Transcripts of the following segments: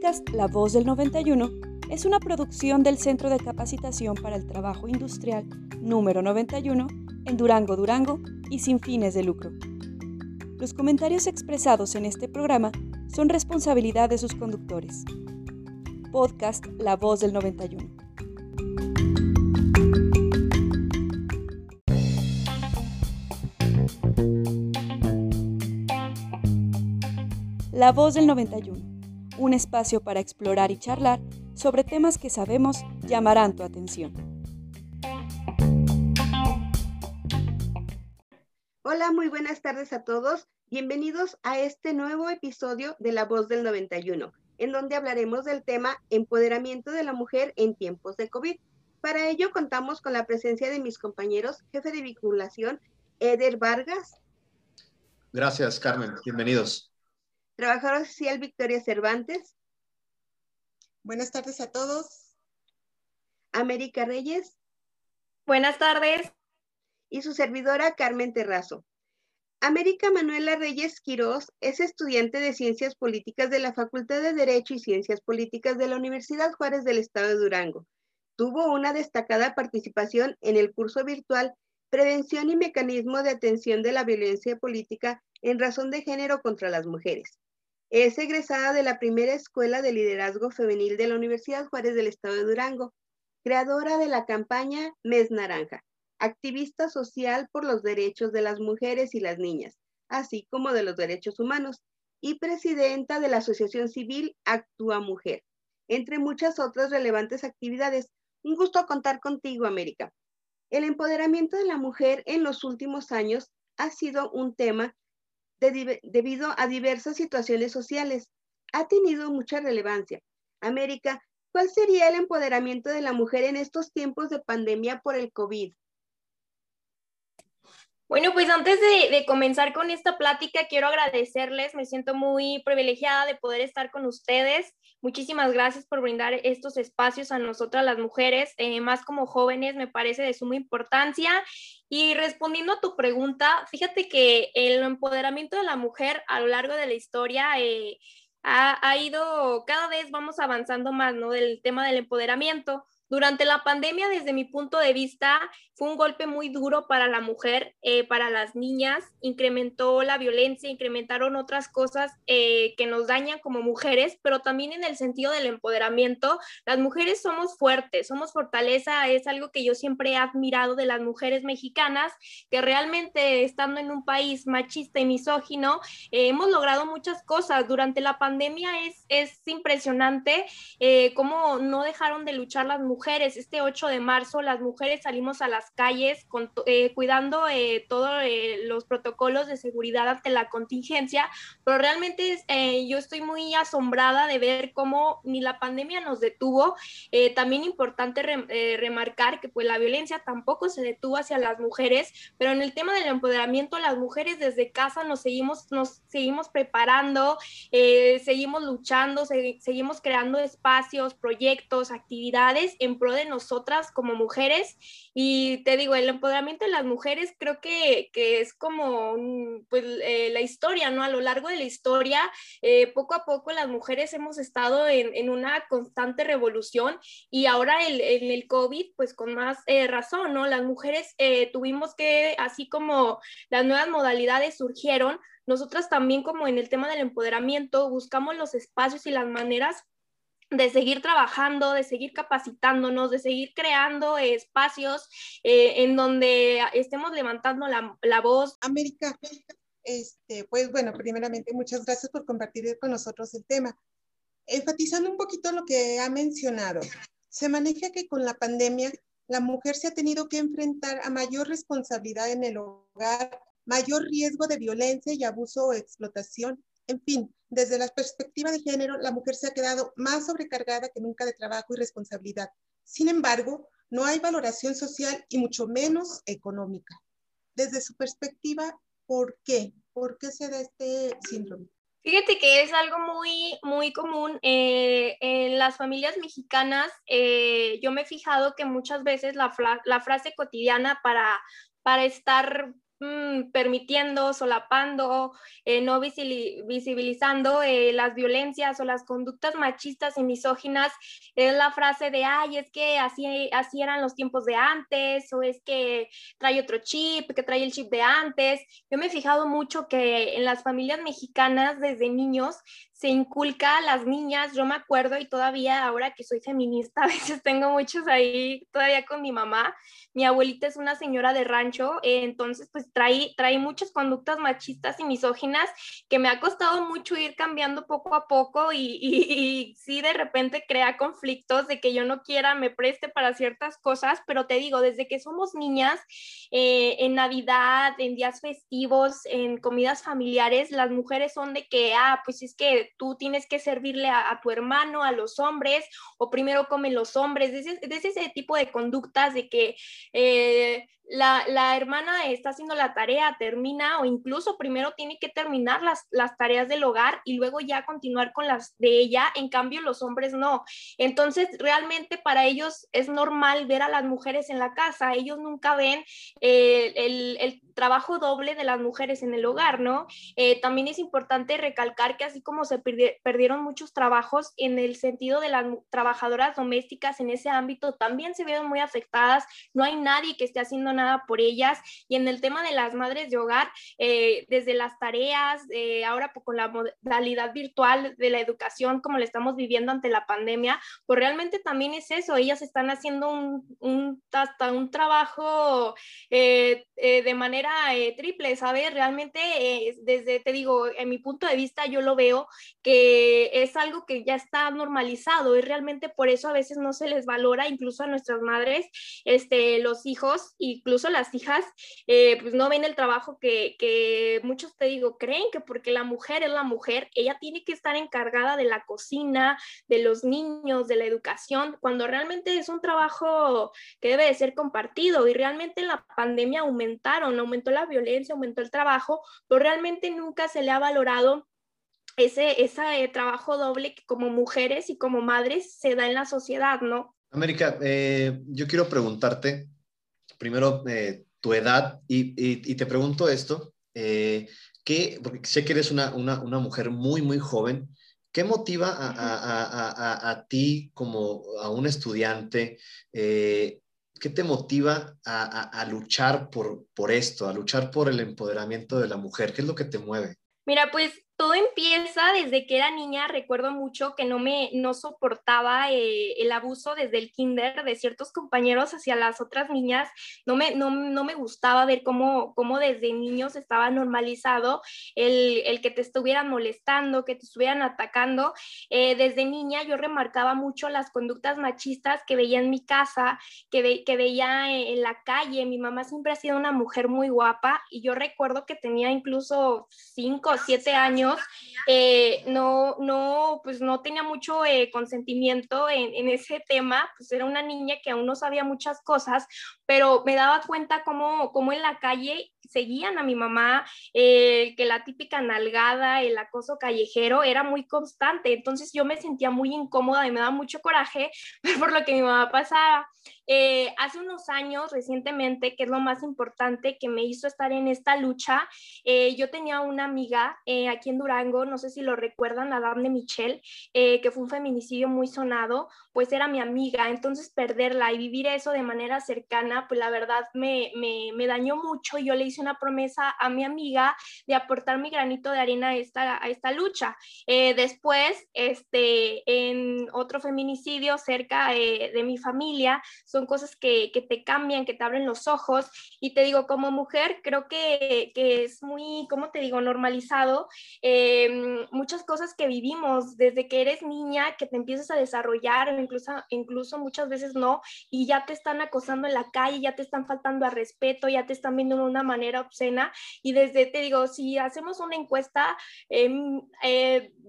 podcast La Voz del 91 es una producción del Centro de Capacitación para el Trabajo Industrial número 91 en Durango, Durango y sin fines de lucro. Los comentarios expresados en este programa son responsabilidad de sus conductores. Podcast La Voz del 91. La Voz del 91 un espacio para explorar y charlar sobre temas que sabemos llamarán tu atención. Hola, muy buenas tardes a todos. Bienvenidos a este nuevo episodio de La Voz del 91, en donde hablaremos del tema empoderamiento de la mujer en tiempos de COVID. Para ello contamos con la presencia de mis compañeros, jefe de vinculación, Eder Vargas. Gracias, Carmen. Bienvenidos. Trabajadora social Victoria Cervantes. Buenas tardes a todos. América Reyes. Buenas tardes. Y su servidora Carmen Terrazo. América Manuela Reyes Quirós es estudiante de Ciencias Políticas de la Facultad de Derecho y Ciencias Políticas de la Universidad Juárez del Estado de Durango. Tuvo una destacada participación en el curso virtual Prevención y Mecanismo de Atención de la Violencia Política en Razón de Género contra las Mujeres. Es egresada de la primera Escuela de Liderazgo Femenil de la Universidad Juárez del Estado de Durango, creadora de la campaña Mes Naranja, activista social por los derechos de las mujeres y las niñas, así como de los derechos humanos, y presidenta de la Asociación Civil Actúa Mujer, entre muchas otras relevantes actividades. Un gusto contar contigo, América. El empoderamiento de la mujer en los últimos años ha sido un tema debido a diversas situaciones sociales. Ha tenido mucha relevancia. América, ¿cuál sería el empoderamiento de la mujer en estos tiempos de pandemia por el COVID? Bueno, pues antes de, comenzar con esta plática, quiero agradecerles, me siento muy privilegiada de poder estar con ustedes. Muchísimas gracias por brindar estos espacios a nosotras las mujeres, eh, más como jóvenes, me parece de suma importancia. Y respondiendo a tu pregunta, fíjate que el empoderamiento de la mujer a lo largo de la historia... Eh, ha, ha ido, cada vez vamos avanzando más, ¿no? Del tema del empoderamiento. Durante la pandemia, desde mi punto de vista, fue un golpe muy duro para la mujer, eh, para las niñas, incrementó la violencia, incrementaron otras cosas eh, que nos dañan como mujeres, pero también en el sentido del empoderamiento, las mujeres somos fuertes, somos fortaleza, es algo que yo siempre he admirado de las mujeres mexicanas, que realmente estando en un país machista y misógino, eh, hemos logrado muchas cosas. Durante la pandemia es, es impresionante cómo no dejaron de luchar las mujeres mujeres. Este 8 de marzo las mujeres salimos a las calles con, eh, cuidando eh, todos eh, los protocolos de seguridad ante la contingencia, pero realmente yo estoy muy asombrada de ver cómo ni la pandemia nos detuvo. también importante remarcar que pues la violencia tampoco se detuvo hacia las mujeres, pero en el tema del empoderamiento las mujeres desde casa nos seguimos, nos seguimos preparando, seguimos luchando, seguimos creando espacios, proyectos, actividades en pro de nosotras como mujeres. Y te digo, el empoderamiento de las mujeres creo que, que es como pues, eh, la historia, ¿no? A lo largo de la historia, eh, poco a poco las mujeres hemos estado en, en una constante revolución y ahora el, en el COVID, pues con más eh, razón, ¿no? Las mujeres tuvimos que, así como las nuevas modalidades surgieron, nosotras también como en el tema del empoderamiento buscamos los espacios y las maneras de seguir trabajando, de seguir capacitándonos, de seguir creando espacios eh, en donde estemos levantando la, voz. América, este, pues bueno, primeramente muchas gracias por compartir con nosotros el tema. Enfatizando un poquito lo que ha mencionado, se maneja que con la pandemia la mujer se ha tenido que enfrentar a mayor responsabilidad en el hogar, mayor riesgo de violencia y abuso o explotación en fin, desde la perspectiva de género, la mujer se ha quedado más sobrecargada que nunca de trabajo y responsabilidad. Sin embargo, no hay valoración social y mucho menos económica. Desde su perspectiva, ¿por qué? ¿Por qué se da este síndrome? Fíjate que es algo muy, muy común eh, en las familias mexicanas. Eh, yo me he fijado que muchas veces la, la frase cotidiana para, para estar mm, permitiendo, solapando, eh, no visibilizando eh, las violencias o las conductas machistas y misóginas, es la frase de, ay, es que así, así eran los tiempos de antes, o es que trae otro chip, que trae el chip de antes. Yo me he fijado mucho que en las familias mexicanas desde niños se inculca a las niñas, yo me acuerdo y todavía ahora que soy feminista, a veces tengo muchos ahí todavía con mi mamá, mi abuelita es una señora de rancho, entonces pues trae, trae muchas conductas machistas y misóginas que me ha costado mucho ir cambiando poco a poco y, y, sí de repente crea conflictos de que yo no quiera, me preste para ciertas cosas, pero te digo, desde que somos niñas, eh, en Navidad, en días festivos, en comidas familiares, las mujeres son de que, ah, pues es que tú tienes que servirle a, tu hermano, a los hombres, o primero comen los hombres, de ese, tipo de conductas de que eh, la, hermana está haciendo la tarea, termina o incluso primero tiene que terminar las, las tareas del hogar y luego ya continuar con las de ella, en cambio los hombres no. Entonces, realmente para ellos es normal ver a las mujeres en la casa, ellos nunca ven eh, el, trabajo doble de las mujeres en el hogar, ¿no? Eh, también es importante recalcar que así como se perdieron muchos trabajos en el sentido de las trabajadoras domésticas en ese ámbito, también se vieron muy afectadas, no hay nadie que esté haciendo nada por ellas. Y en el tema de las madres de hogar, eh, desde las tareas, eh, ahora con la modalidad virtual de la educación como la estamos viviendo ante la pandemia, pues realmente también es eso, ellas están haciendo un, hasta un trabajo de manera triple, ¿sabes? Realmente desde, te digo, en mi punto de vista yo lo veo que es algo que ya está normalizado y realmente por eso a veces no se les valora incluso a nuestras madres, este, los hijos, incluso las hijas, eh, pues no ven el trabajo que, que, muchos te digo, creen que porque la mujer es la mujer, ella tiene que estar encargada de la cocina, de los niños, de la educación, cuando realmente es un trabajo que debe de ser compartido y realmente en la pandemia aumentaron, la violencia, aumentó el trabajo, pero realmente nunca se le ha valorado ese, ese trabajo doble que como mujeres y como madres se da en la sociedad, ¿no? América, eh, yo quiero preguntarte, primero eh, tu edad y, te pregunto esto, eh, porque sé que eres una, mujer muy, muy joven, ¿qué motiva a, ti como a un estudiante? ¿Qué te motiva a, luchar por, por esto, a luchar por el empoderamiento de la mujer? ¿Qué es lo que te mueve? Mira, pues todo empieza desde que era niña, recuerdo mucho que no me no soportaba eh, el abuso desde el kinder de ciertos compañeros hacia las otras niñas, no me, no, me gustaba ver cómo, cómo desde niños estaba normalizado el, el, que te estuvieran molestando, que te estuvieran atacando. Eh, desde niña yo remarcaba mucho las conductas machistas que veía en mi casa, que, que veía en la calle. Mi mamá siempre ha sido una mujer muy guapa y yo recuerdo que tenía incluso cinco o siete años eh, no, no, pues no tenía mucho eh, consentimiento en, en, ese tema, pues era una niña que aún no sabía muchas cosas, pero me daba cuenta cómo, cómo en la calle seguían a mi mamá, eh, que la típica nalgada, el acoso callejero era muy constante, entonces yo me sentía muy incómoda y me daba mucho coraje por lo que mi mamá pasaba. Eh, hace unos años, recientemente, que es lo más importante que me hizo estar en esta lucha, eh, yo tenía una amiga aquí en Durango, no sé si lo recuerdan, la de Michelle, que fue un feminicidio muy sonado, pues era mi amiga, entonces perderla y vivir eso de manera cercana, pues la verdad me, me, me dañó mucho. Yo le hice una promesa a mi amiga de aportar mi granito de arena a esta, a esta lucha. Eh, después, este, en otro feminicidio cerca eh, de mi familia, son cosas que, que, te cambian, que te abren los ojos. Y te digo, como mujer, creo que, que es muy, ¿cómo te digo?, normalizado em, muchas cosas que vivimos desde que eres niña, que te empiezas a desarrollar, o incluso, incluso muchas veces no, y ya te están acosando en la calle, ya te están faltando al respeto, ya te están viendo de una manera obscena y desde, te digo, si hacemos una encuesta, eh,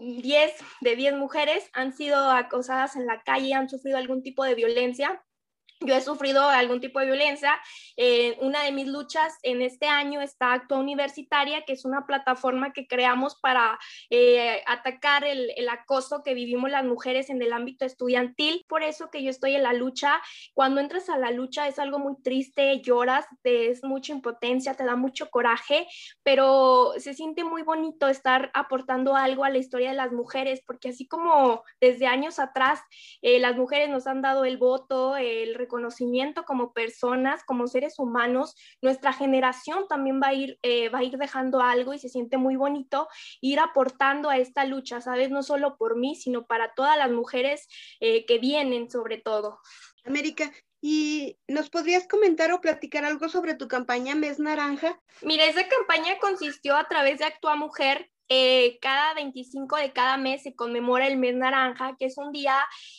10 de 10 mujeres han sido acosadas en la calle, han sufrido algún tipo de violencia yo he sufrido algún tipo de violencia. Eh, una de mis luchas en este año está Actua Universitaria, que es una plataforma que creamos para eh, atacar el, el, acoso que vivimos las mujeres en el ámbito estudiantil. Por eso que yo estoy en la lucha. Cuando entras a la lucha es algo muy triste, lloras, te es mucha impotencia, te da mucho coraje, pero se siente muy bonito estar aportando algo a la historia de las mujeres, porque así como desde años atrás eh, las mujeres nos han dado el voto, el reconocimiento como personas, como seres humanos, nuestra generación también va a ir, eh, va a ir dejando algo y se siente muy bonito ir aportando a esta lucha, ¿sabes? No solo por mí, sino para todas las mujeres eh, que vienen sobre todo. América, ¿Y nos podrías comentar o platicar algo sobre tu campaña Mes Naranja? Mira, esa campaña consistió a través de Actúa Mujer, eh, cada 25 de cada mes se conmemora el mes naranja, que es un día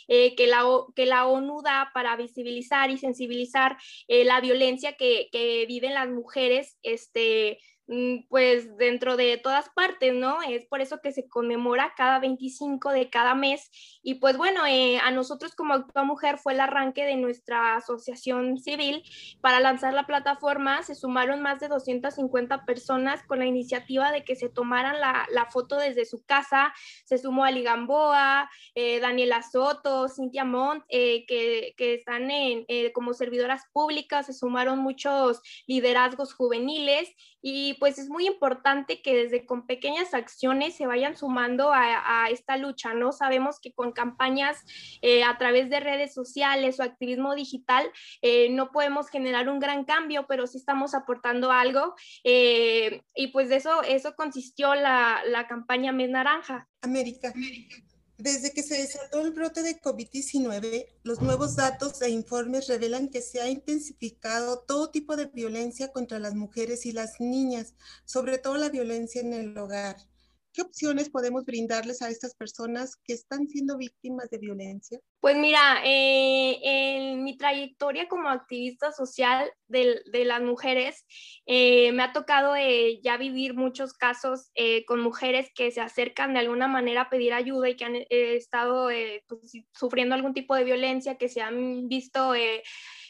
eh, que, la, que la ONU da para visibilizar y sensibilizar eh, la violencia que, que, viven las mujeres este, pues dentro de todas partes, ¿no? Es por eso que se conmemora cada 25 de cada mes. Y pues bueno, eh, a nosotros como Actúa Mujer fue el arranque de nuestra asociación civil para lanzar la plataforma. Se sumaron más de 250 personas con la iniciativa de que se tomaran la, la foto desde su casa. Se sumó Ali Gamboa, eh, Daniela Soto, Cintia Montt, eh, que, que, están en, como servidoras públicas. Se sumaron muchos liderazgos juveniles y pues es muy importante que desde con pequeñas acciones se vayan sumando a, esta lucha, ¿no? Sabemos que con campañas eh, a través de redes sociales o activismo digital eh, no podemos generar un gran cambio, pero sí estamos aportando algo eh, y pues de eso, eso consistió la, la campaña Mes Naranja. América. América. Desde que se desató el brote de COVID-19, los nuevos datos e informes revelan que se ha intensificado todo tipo de violencia contra las mujeres y las niñas, sobre todo la violencia en el hogar. ¿Qué opciones podemos brindarles a estas personas que están siendo víctimas de violencia? Pues mira, eh, en mi trayectoria como activista social de, las mujeres, eh, me ha tocado eh, ya vivir muchos casos con mujeres que se acercan de alguna manera a pedir ayuda y que han estado pues, sufriendo algún tipo de violencia, que se han visto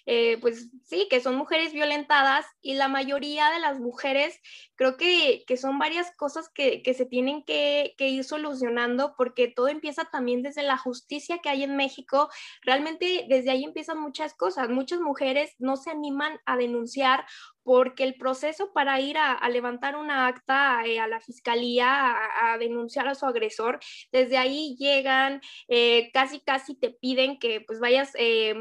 eh, pues sí, que son mujeres violentadas y la mayoría de las mujeres creo que, que son varias cosas que, que se tienen que, ir solucionando porque todo empieza también desde la justicia que hay en México. Realmente desde ahí empiezan muchas cosas. Muchas mujeres no se animan a denunciar porque el proceso para ir a, levantar una acta eh, a la fiscalía, a, denunciar a su agresor, desde ahí llegan, eh, casi casi te piden que pues vayas eh,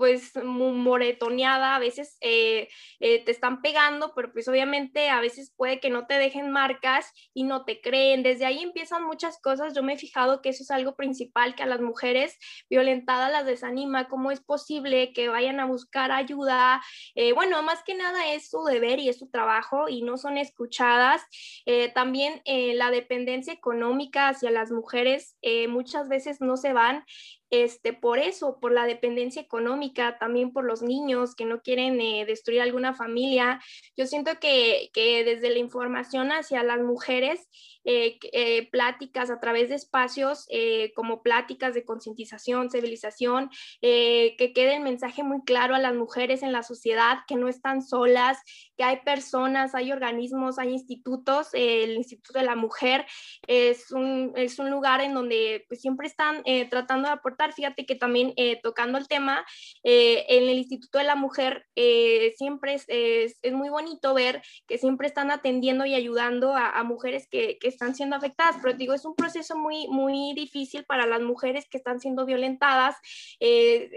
pues moretoneada, a veces eh, eh, te están pegando, pero pues obviamente a veces puede que no te dejen marcas y no te creen. Desde ahí empiezan muchas cosas. Yo me he fijado que eso es algo principal que a las mujeres violentadas las desanima. ¿Cómo es posible que vayan a buscar ayuda? Eh, bueno, más que nada es su deber y es su trabajo y no son escuchadas. Eh, también la dependencia económica hacia las mujeres muchas veces no se van este, por eso, por la dependencia económica, también por los niños que no quieren eh, destruir alguna familia. Yo siento que, que, desde la información hacia las mujeres, eh, eh, pláticas a través de espacios como pláticas de concientización, civilización, que quede el mensaje muy claro a las mujeres en la sociedad, que no están solas, que hay personas, hay organismos, hay institutos. el Instituto de la Mujer es un, es un lugar en donde pues, siempre están tratando de aportar fíjate que también eh, tocando el tema, eh, en el Instituto de la Mujer eh, siempre es, es, es, muy bonito ver que siempre están atendiendo y ayudando a, a mujeres que, que, están siendo afectadas, pero digo, es un proceso muy, muy difícil para las mujeres que están siendo violentadas.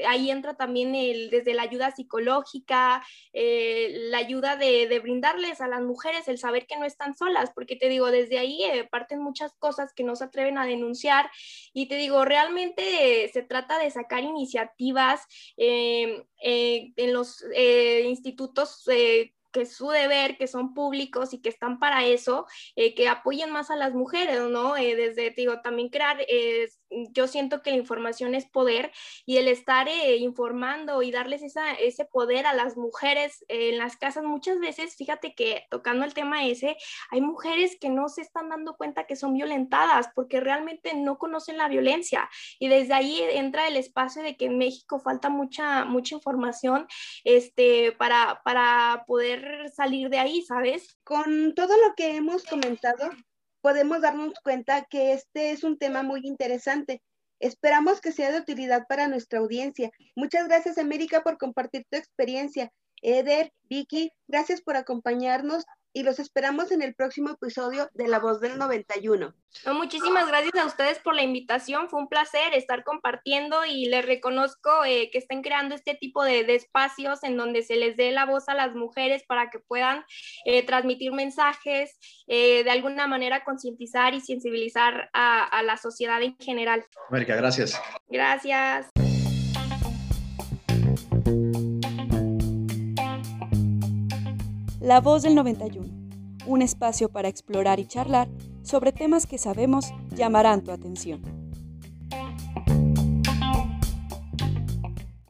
ahí entra también el, desde la ayuda psicológica, la ayuda de, de, brindarles a las mujeres el saber que no están solas, porque te digo, desde ahí parten muchas cosas que no se atreven a denunciar y te digo, realmente se trata de sacar iniciativas eh, eh, en los eh, institutos que es su deber, que son públicos y que están para eso, eh, que apoyen más a las mujeres, ¿no? Eh, desde, digo, también crear eh, yo siento que la información es poder y el estar eh, informando y darles esa, ese poder a las mujeres en las casas, muchas veces, fíjate que tocando el tema ese, hay mujeres que no se están dando cuenta que son violentadas porque realmente no conocen la violencia y desde ahí entra el espacio de que en México falta mucha, mucha información este, para, para poder salir de ahí, ¿sabes? Con todo lo que hemos comentado, podemos darnos cuenta que este es un tema muy interesante. Esperamos que sea de utilidad para nuestra audiencia. Muchas gracias, América, por compartir tu experiencia. Eder, Vicky, gracias por acompañarnos y los esperamos en el próximo episodio de La Voz del 91. muchísimas gracias a ustedes por la invitación, fue un placer estar compartiendo y les reconozco eh, que estén creando este tipo de, espacios en donde se les dé la voz a las mujeres para que puedan eh, transmitir mensajes, eh, de alguna manera concientizar y sensibilizar a, a la sociedad en general. América, gracias. Gracias. La Voz del 91, un espacio para explorar y charlar sobre temas que sabemos llamarán tu atención.